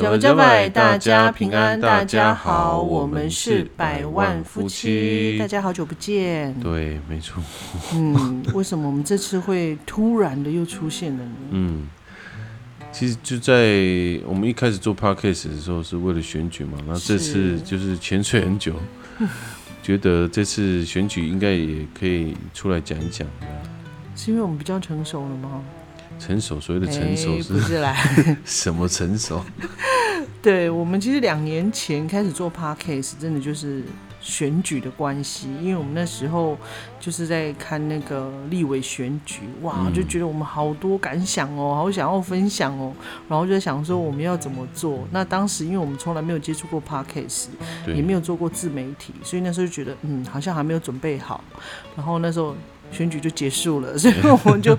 加拜加拜，大家平安，大家好，我们是百万夫妻，大家好久不见。对，没错。嗯，为什么我们这次会突然的又出现了呢？嗯，其实就在我们一开始做 podcast 的时候，是为了选举嘛。那这次就是潜水很久，觉得这次选举应该也可以出来讲一讲。是因为我们比较成熟了吗？成熟，所谓的成熟是？不是啦，什么成熟？对我们其实两年前开始做 podcast，真的就是选举的关系，因为我们那时候就是在看那个立委选举，哇，就觉得我们好多感想哦，好想要分享哦，然后就在想说我们要怎么做。那当时因为我们从来没有接触过 podcast，也没有做过自媒体，所以那时候就觉得嗯，好像还没有准备好。然后那时候选举就结束了，所以我们就。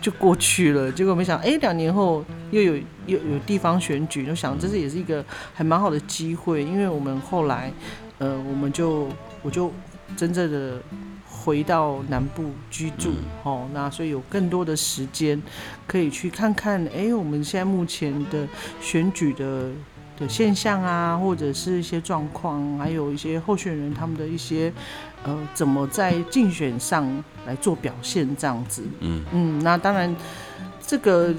就过去了，结果没想，哎，两年后又有又有地方选举，就想这是也是一个还蛮好的机会，因为我们后来，呃，我们就我就真正的回到南部居住，哦，那所以有更多的时间可以去看看，哎，我们现在目前的选举的。的现象啊，或者是一些状况，还有一些候选人他们的一些呃，怎么在竞选上来做表现这样子。嗯嗯，那当然这个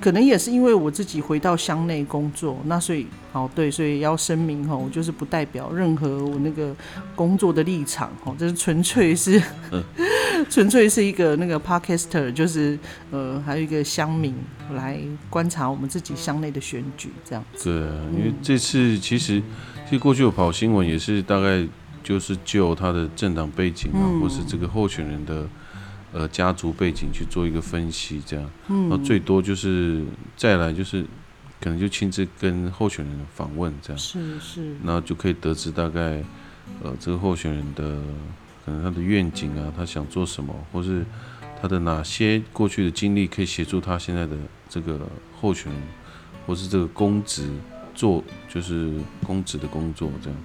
可能也是因为我自己回到乡内工作，那所以哦对，所以要声明哈，我就是不代表任何我那个工作的立场哈，这是纯粹是。纯粹是一个那个 podcaster，就是呃，还有一个乡民来观察我们自己乡内的选举这样子。对啊，因为这次其实其实过去有跑新闻，也是大概就是就他的政党背景啊，或是这个候选人的呃家族背景去做一个分析，这样。嗯。然后最多就是再来就是可能就亲自跟候选人访问这样。是是。然后就可以得知大概呃这个候选人的。可能他的愿景啊，他想做什么，或是他的哪些过去的经历可以协助他现在的这个候选人，或是这个公职做，就是公职的工作这样。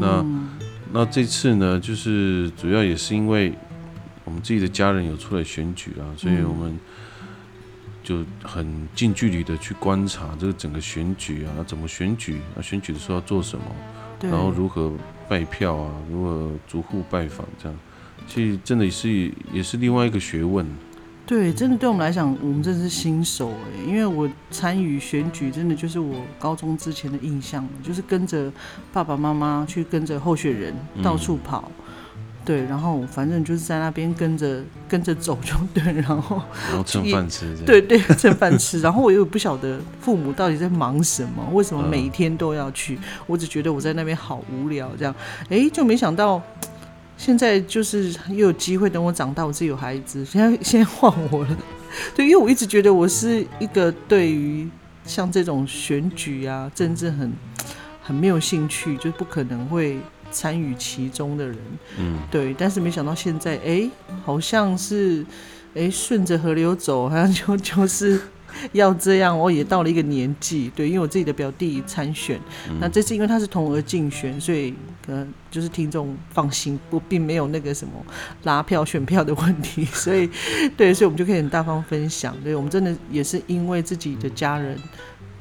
那那这次呢，就是主要也是因为我们自己的家人有出来选举啊，所以我们就很近距离的去观察这个整个选举啊，怎么选举啊，选举的时候要做什么。然后如何拜票啊？如何逐户拜访？这样，其实真的是也是另外一个学问。对，真的对我们来讲，我们真的是新手哎。因为我参与选举，真的就是我高中之前的印象，就是跟着爸爸妈妈去跟着候选人到处跑。对，然后反正就是在那边跟着跟着走就对，然后然后蹭饭吃，对对蹭饭吃。然后我又不晓得父母到底在忙什么，为什么每天都要去？我只觉得我在那边好无聊，这样，哎，就没想到现在就是又有机会，等我长大，我自己有孩子，现在现在换我了。对，因为我一直觉得我是一个对于像这种选举啊、政治很很没有兴趣，就不可能会。参与其中的人，嗯，对，但是没想到现在，哎，好像是，哎，顺着河流走，好像就就是要这样。我也到了一个年纪，对，因为我自己的表弟参选，那这次因为他是同额竞选，所以可能，就是听众放心，我并没有那个什么拉票选票的问题，所以对，所以我们就可以很大方分享。对，我们真的也是因为自己的家人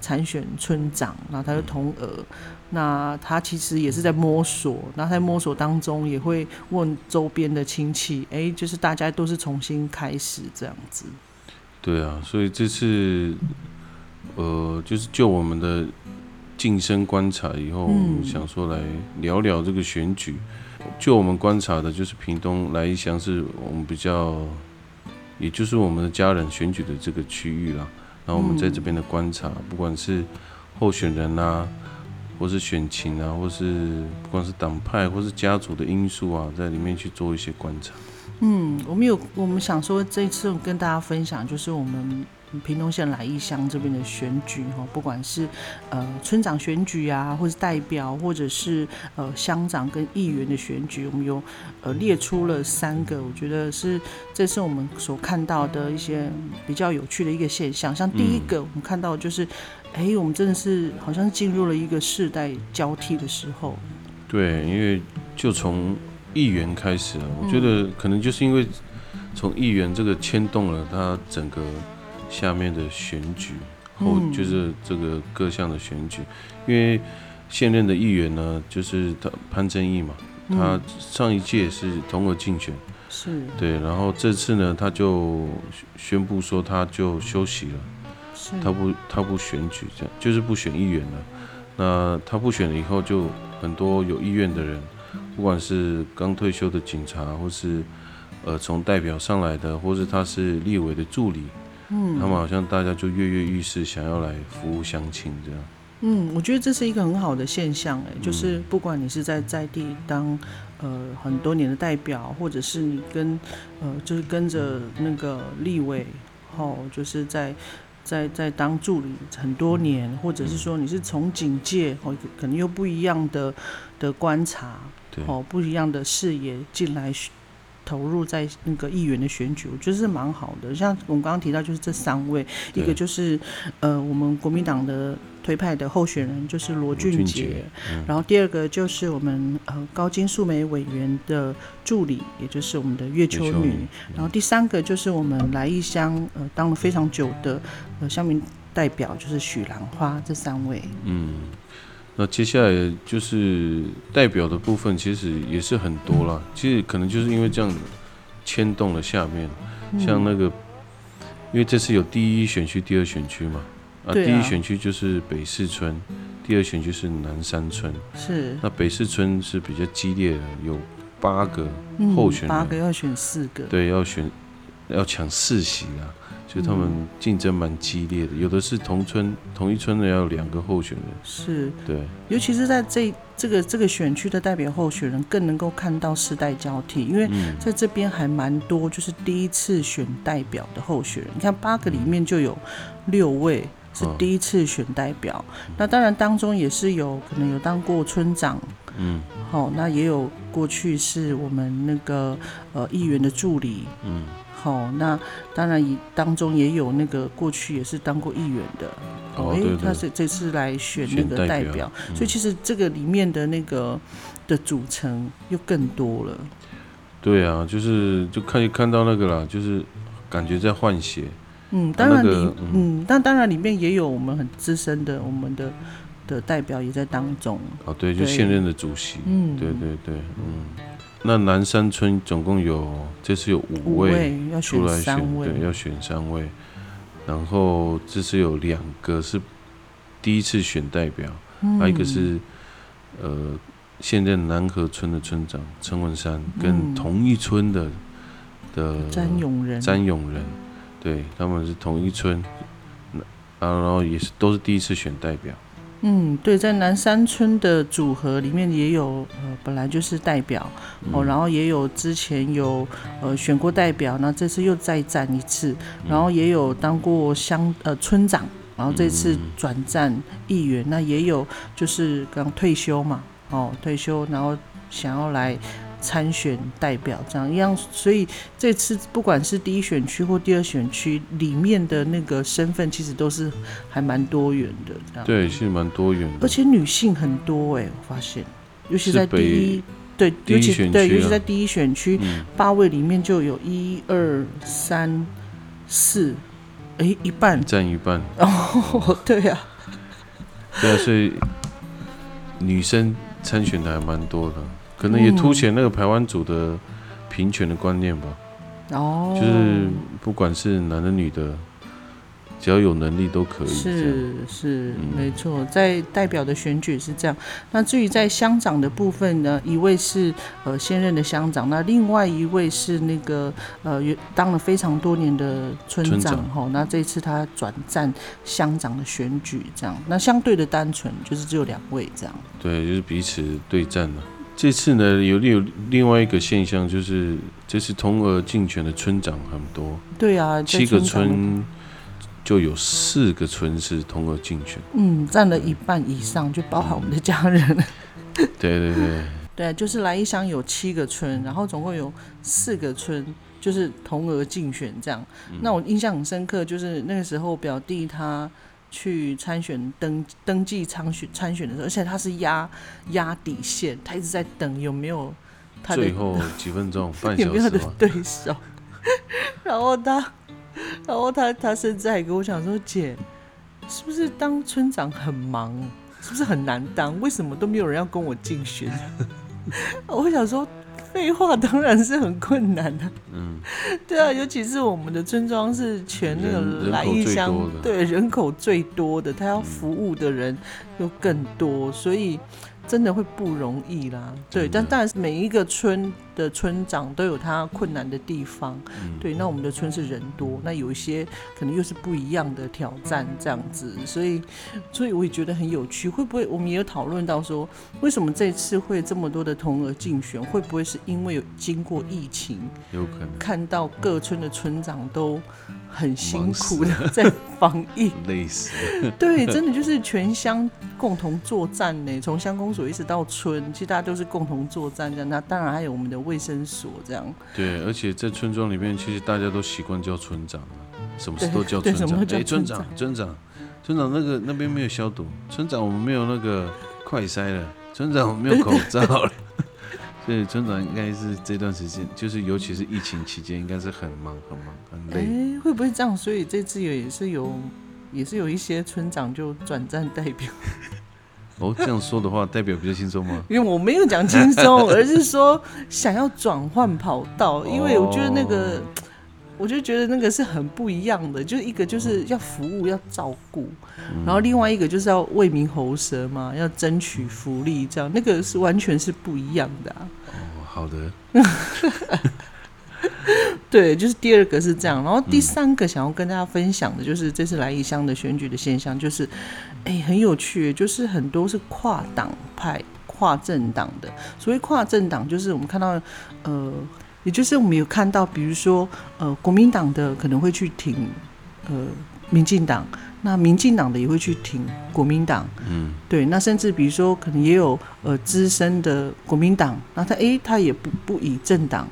参选村长，然后他是同额。那他其实也是在摸索，那在摸索当中也会问周边的亲戚，哎，就是大家都是重新开始这样子。对啊，所以这次，呃，就是就我们的晋升观察以后，想说来聊聊这个选举。就我们观察的，就是屏东来一乡是我们比较，也就是我们的家人选举的这个区域啦。然后我们在这边的观察，不管是候选人啊。或是选情啊，或是不管是党派或是家族的因素啊，在里面去做一些观察。嗯，我们有我们想说这一次跟大家分享，就是我们屏东县来义乡这边的选举哈，不管是呃村长选举啊，或是代表，或者是呃乡长跟议员的选举，我们有呃列出了三个，我觉得是这是我们所看到的一些比较有趣的一个现象。像第一个，我们看到就是，哎，我们真的是好像进入了一个世代交替的时候。对，因为就从议员开始了，我觉得可能就是因为从议员这个牵动了他整个。下面的选举后就是这个各项的选举，因为现任的议员呢，就是他潘正义嘛，他上一届是同额竞选，是。对，然后这次呢，他就宣布说他就休息了，他不他不选举，这样就是不选议员了。那他不选了以后，就很多有意愿的人，不管是刚退休的警察，或是呃从代表上来的，或是他是立委的助理。嗯，他们好像大家就跃跃欲试，想要来服务相亲这样。嗯，我觉得这是一个很好的现象，哎，就是不管你是在在地当呃很多年的代表，或者是你跟呃就是跟着那个立委，哦，就是在在在当助理很多年，或者是说你是从警界哦，可能又不一样的的观察，哦，不一样的视野进来。投入在那个议员的选举，我觉得是蛮好的。像我们刚刚提到，就是这三位，一个就是呃我们国民党的推派的候选人，就是罗俊杰，然后第二个就是我们呃高金素梅委员的助理，也就是我们的月秋女，然后第三个就是我们来义乡呃当了非常久的呃乡民代表，就是许兰花，这三位。嗯。那接下来就是代表的部分，其实也是很多了。其实可能就是因为这样牵动了下面，像那个，因为这次有第一选区、第二选区嘛，啊，第一选区就是北四村，第二选区是南山村。是。那北四村是比较激烈的，有八个候选人，八个要选四个，对，要选要抢四席啊。就他们竞争蛮激烈的，有的是同村同一村的要有两个候选人，是。对，尤其是在这这个这个选区的代表候选人，更能够看到世代交替，因为在这边还蛮多，就是第一次选代表的候选人，你看八个里面就有六位是第一次选代表，那当然当中也是有可能有当过村长，嗯，好，那也有过去是我们那个呃议员的助理，嗯。好，那当然也当中也有那个过去也是当过议员的，哦，他是这次来选那个代表，所以其实这个里面的那个的组成又更多了。对啊，就是就可以看到那个啦，就是感觉在换血。嗯，当然里，嗯，但当然里面也有我们很资深的我们的的代表也在当中。哦，对，就现任的主席。嗯，对对对，嗯。那南山村总共有这次有五位出来选，对，要选三位。然后这次有两个是第一次选代表，还有一个是呃现任南河村的村长陈文山，跟同一村的的詹永仁，詹永仁，对，他们是同一村，然后也是都是第一次选代表。嗯，对，在南山村的组合里面也有，呃，本来就是代表哦，然后也有之前有呃选过代表，那这次又再战一次，然后也有当过乡呃村长，然后这次转战议员，那也有就是刚退休嘛，哦，退休然后想要来。参选代表这样一样，所以这次不管是第一选区或第二选区里面的那个身份，其实都是还蛮多元的。这样。对，是蛮多元的，而且女性很多哎，我发现，尤其在第一对，尤其对，尤其在第一选区八位里面就有一二三四，哎，一半。占一半。哦，对呀，对啊，所以女生参选的还蛮多的。可能也凸显那个台湾组的平权的观念吧。哦，就是不管是男的女的，只要有能力都可以。是是，没错，在代表的选举是这样。那至于在乡长的部分呢，一位是呃现任的乡长，那另外一位是那个呃当了非常多年的村长哈。那这次他转战乡长的选举，这样，那相对的单纯，就是只有两位这样。对，就是彼此对战了。这次呢，有有另外一个现象，就是这次同额竞选的村长很多。对啊，七个村就有四个村是同额竞选。嗯，占了一半以上，就包含我们的家人。对对对，对，就是来一乡有七个村，然后总共有四个村就是同额竞选这样。那我印象很深刻，就是那个时候表弟他去参选登登记参选参选的时候，而且他是压压底线，他一直在等有没有他的最后几分钟，半有没有他的。对手，然后他，然后他他甚至还跟我讲说，姐，是不是当村长很忙，是不是很难当？为什么都没有人要跟我竞选？我想说，废话，当然是很困难的、嗯，对啊，尤其是我们的村庄是全那个来人口最义乡，对人口最多的，他要服务的人又更多，所以真的会不容易啦。对，但但当然是每一个村的村长都有他困难的地方。嗯对，那我们的村是人多，那有一些可能又是不一样的挑战这样子，所以，所以我也觉得很有趣。会不会我们也有讨论到说，为什么这次会这么多的同额竞选？会不会是因为有经过疫情？有可能看到各村的村长都很辛苦的 在防疫，累死了。对，真的就是全乡共同作战呢，从乡公所一直到村，其实大家都是共同作战这样。那当然还有我们的卫生所这样，对，而且在村庄里面，其实大家都习惯叫村长啊，什么事都叫村长。哎，村村长，村长，村长，那个那边没有消毒，村长我们没有那个快筛了，村长我们没有口罩了。所以村长应该是这段时间，就是尤其是疫情期间，应该是很忙很忙很哎、累。会不会这样？所以这次也是有，也是有一些村长就转战代表，哦，这样说的话，代表比较轻松吗？因为我没有讲轻松，而是说想要转换跑道，因为我觉得那个。哦我就觉得那个是很不一样的，就是一个就是要服务要照顾，嗯然后另外一个就是要为民喉舌嘛，要争取福利，这样那个是完全是不一样的、啊。哦，好的，对，就是第二个是这样，然后第三个想要跟大家分享的就是这次来义乡的选举的现象，就是哎很有趣，就是很多是跨党派、跨政党的。所谓跨政党，就是我们看到呃，也就是我们有看到，比如说呃，国民党的可能会去挺呃民进党，那民进党的也会去挺国民党，嗯，对，那甚至比如说可能也有呃资深的国民党，那他诶他也不不以政党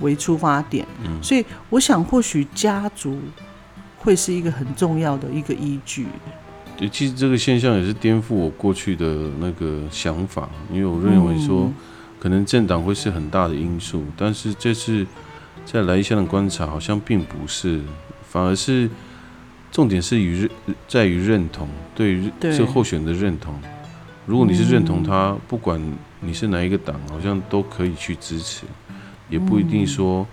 为出发点，嗯。所以我想或许家族会是一个很重要的一个依据。对，其实这个现象也是颠覆我过去的那个想法，因为我认为说，嗯可能政党会是很大的因素，但是这次在来乡的观察好像并不是，反而是重点是于认在于认同，对于对这候选的认同。如果你是认同嗯他，不管你是哪一个党，好像都可以去支持，也不一定说，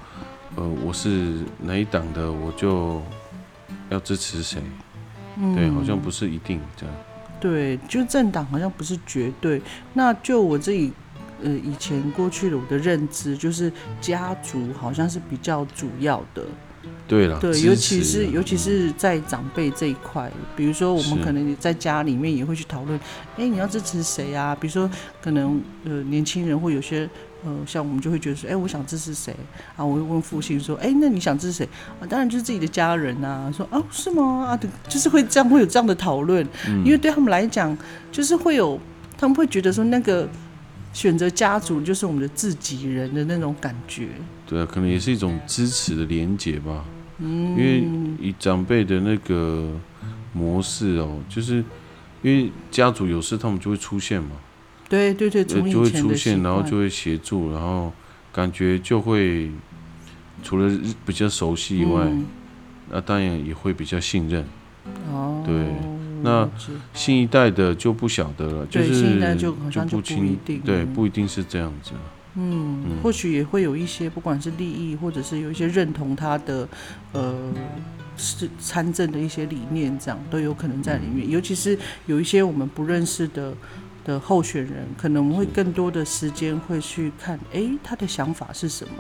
呃，我是哪一党的，我就要支持谁。嗯对，好像不是一定这样。对，就政党好像不是绝对。那就我自己呃以前过去的我的认知，就是家族好像是比较主要的。对了，对，尤其是尤其是在长辈这一块，比如说我们可能在家里面也会去讨论，哎，你要支持谁啊？比如说可能呃年轻人或有些呃像我们就会觉得说，哎，我想支持谁啊？我会问父亲说，哎，那你想支持谁啊？当然就是自己的家人啊。说啊是吗？啊，对就是会这样会有这样的讨论，嗯因为对他们来讲，就是会有他们会觉得说那个选择家族就是我们的自己人的那种感觉。对啊，可能也是一种支持的连结吧。嗯，因为以长辈的那个模式哦，就是因为家族有事，他们就会出现嘛，对对对，呃就会出现，然后就会协助，然后感觉就会除了比较熟悉以外，嗯那当然也会比较信任。哦，对那新一代的就不晓得了，就是新一代就好像就不一定对，嗯不一定是这样子。嗯，嗯或许也会有一些，不管是利益，或者是有一些认同他的呃是参政的一些理念，这样都有可能在里嗯面。尤其是有一些我们不认识的的候选人，可能我们会更多的时间会去看，诶，他的想法是什么？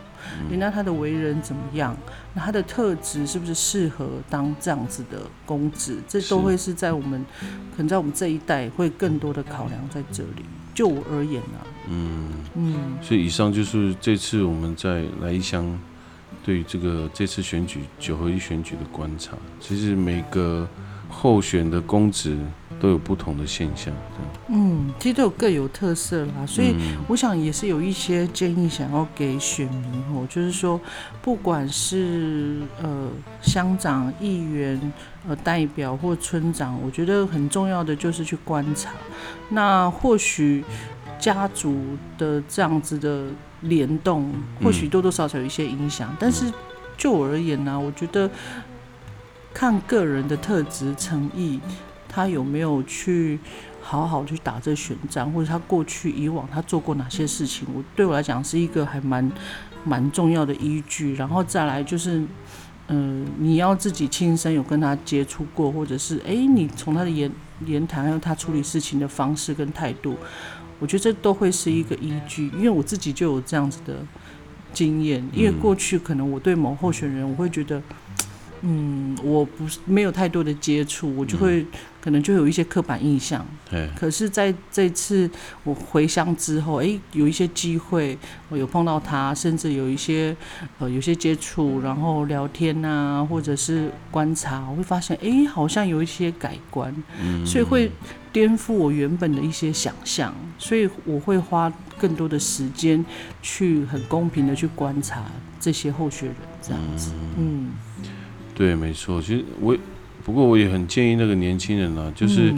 那他的为人怎么样？那他的特质是不是适合当这样子的公职？这都会是在我们可能在我们这一代会更多的考量在这里。就我而言啊，嗯，嗯，所以以上就是这次我们在来一乡对于这个这次选举九合一选举的观察，其实每个候选的公职都有不同的现象，这样。嗯，其实都有各有特色啦，所以我想也是有一些建议想要给选民哦，就是说，不管是呃乡长、议员、呃代表或村长，我觉得很重要的就是去观察。那或许家族的这样子的联动，或许多多少少有一些影响，但是就我而言呢，我觉得看个人的特质、诚意，他有没有去。好好去打这选战，或者他过去以往他做过哪些事情，我对我来讲是一个还蛮蛮重要的依据。然后再来就是，嗯，你要自己亲身有跟他接触过，或者是哎，你从他的言言谈还有他处理事情的方式跟态度，我觉得这都会是一个依据。因为我自己就有这样子的经验，因为过去可能我对某候选人，我会觉得。嗯，我不是没有太多的接触，我就会可能就有一些刻板印象。对。可是在这次我回乡之后，哎，有一些机会，我有碰到他，甚至有一些呃有些接触，然后聊天啊，或者是观察，我会发现，哎，好像有一些改观。嗯。所以会颠覆我原本的一些想象，所以我会花更多的时间去很公平的去观察这些候选人，这样子。嗯。对，没错。其实我，不过我也很建议那个年轻人啊，就是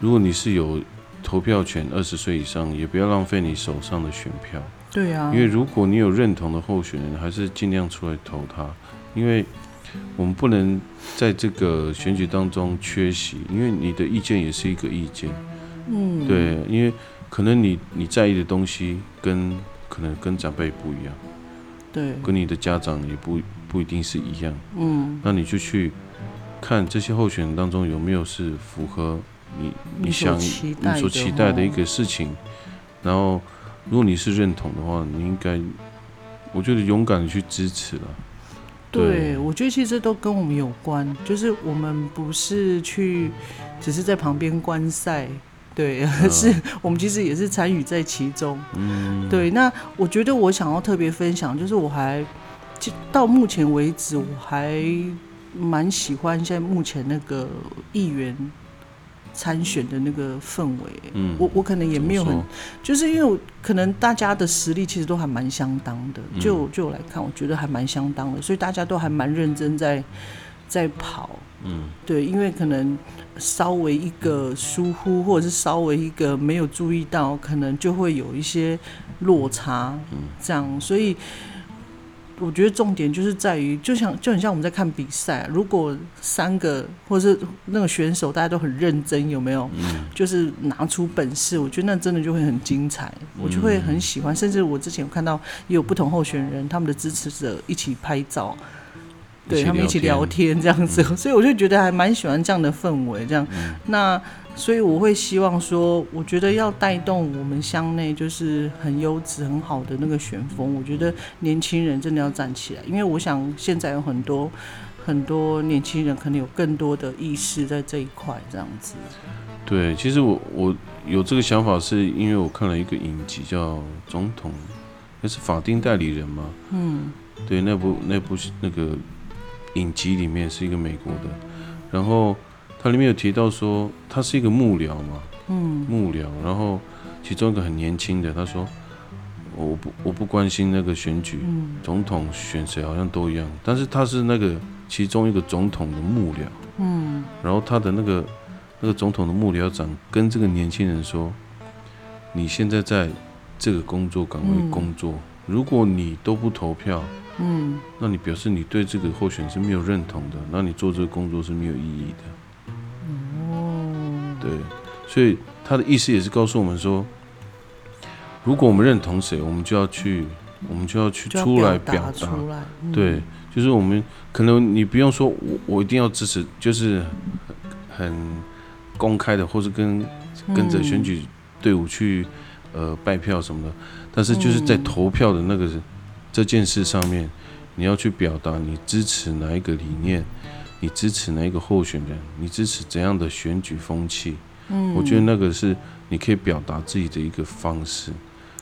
如果你是有投票权，二十岁以上，也不要浪费你手上的选票。对啊。因为如果你有认同的候选人，还是尽量出来投他。因为我们不能在这个选举当中缺席，因为你的意见也是一个意见。嗯。对，因为可能你你在意的东西跟可能跟长辈不一样。对。跟你的家长也不。不一定是一样，嗯，那你就去看这些候选人当中有没有是符合你你想你所期待的一个事情，然后如果你是认同的话，你应该我觉得勇敢的去支持了。对，我觉得其实都跟我们有关，就是我们不是去只是在旁边观赛，对，而是我们其实也是参与在其中。嗯，对，那我觉得我想要特别分享，就是我还。到目前为止，我还蛮喜欢现在目前那个议员参选的那个氛围。嗯，我我可能也没有很，就是因为可能大家的实力其实都还蛮相当的。就就我来看，我觉得还蛮相当的，所以大家都还蛮认真在在跑。嗯，对，因为可能稍微一个疏忽，或者是稍微一个没有注意到，可能就会有一些落差。嗯，这样，所以。我觉得重点就是在于，就像就很像我们在看比赛，如果三个或者是那个选手大家都很认真，有没有？嗯。就是拿出本事，我觉得那真的就会很精彩，我就会很喜欢。甚至我之前有看到也有不同候选人，他们的支持者一起拍照，对他们一起聊天这样子，所以我就觉得还蛮喜欢这样的氛围。这样，那。所以我会希望说，我觉得要带动我们乡内就是很优质、很好的那个旋风。我觉得年轻人真的要站起来，因为我想现在有很多很多年轻人可能有更多的意识在这一块，这样子。对，其实我我有这个想法，是因为我看了一个影集叫《总统》，那是法定代理人嘛。嗯。对，那部那部那个影集里面是一个美国的，然后。它里面有提到说，他是一个幕僚嘛，嗯，幕僚，然后其中一个很年轻的，他说，我不我不关心那个选举，总统选谁好像都一样，但是他是那个其中一个总统的幕僚，嗯，然后他的那个那个总统的幕僚长跟这个年轻人说，你现在在这个工作岗位工作，如果你都不投票，嗯，那你表示你对这个候选是没有认同的，那你做这个工作是没有意义的。对，所以他的意思也是告诉我们说，如果我们认同谁，我们就要去，我们就要去出来表达。对，就是我们可能你不用说，我我一定要支持，就是很公开的，或是跟跟着选举队伍去呃拜票什么的。但是就是在投票的那个这件事上面，你要去表达你支持哪一个理念。你支持哪一个候选人？你支持怎样的选举风气？嗯，我觉得那个是你可以表达自己的一个方式。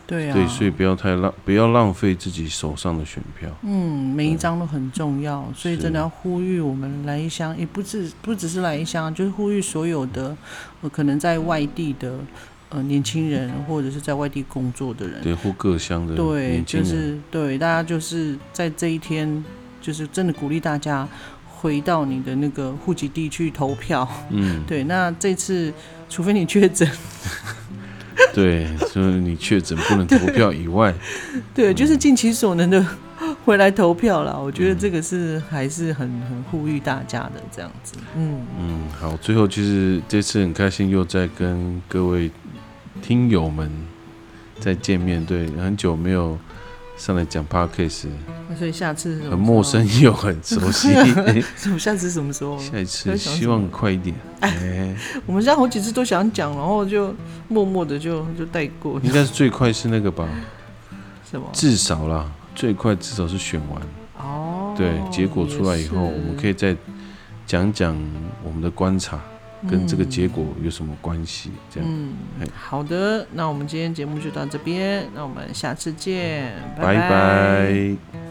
对啊，对，所以不要太浪，不要浪费自己手上的选票。嗯，每一张都很重要，所以真的要呼吁我们来一乡，也不只不只是来一乡，就是呼吁所有的呃可能在外地的呃年轻人，或者是在外地工作的人，对，或各乡的人，就是对大家就是在这一天，就是真的鼓励大家回到你的那个户籍地去投票。嗯，对，那这次除非你确诊，对，就是你确诊不能投票以外，对，就是尽其所能的 回来投票啦。我觉得这个是还是很很呼吁大家的这样子。嗯，嗯，好，最后其实这次很开心，又在跟各位听友们再见面，对，很久没有上来讲 podcast，那所以下次很陌生又很熟悉。什么？下次什么时候？下一次希望快一点，哎，我们现在好几次都想讲，然后就默默的就就带过。应该是最快是那个吧，什么？至少啦，最快至少是选完，哦，对，结果出来以后，我们可以以再讲讲我们的观察跟这个结果。有什么关系，这样，嗯，好的，那我们今天节目就到这边，那我们下次见，拜拜拜。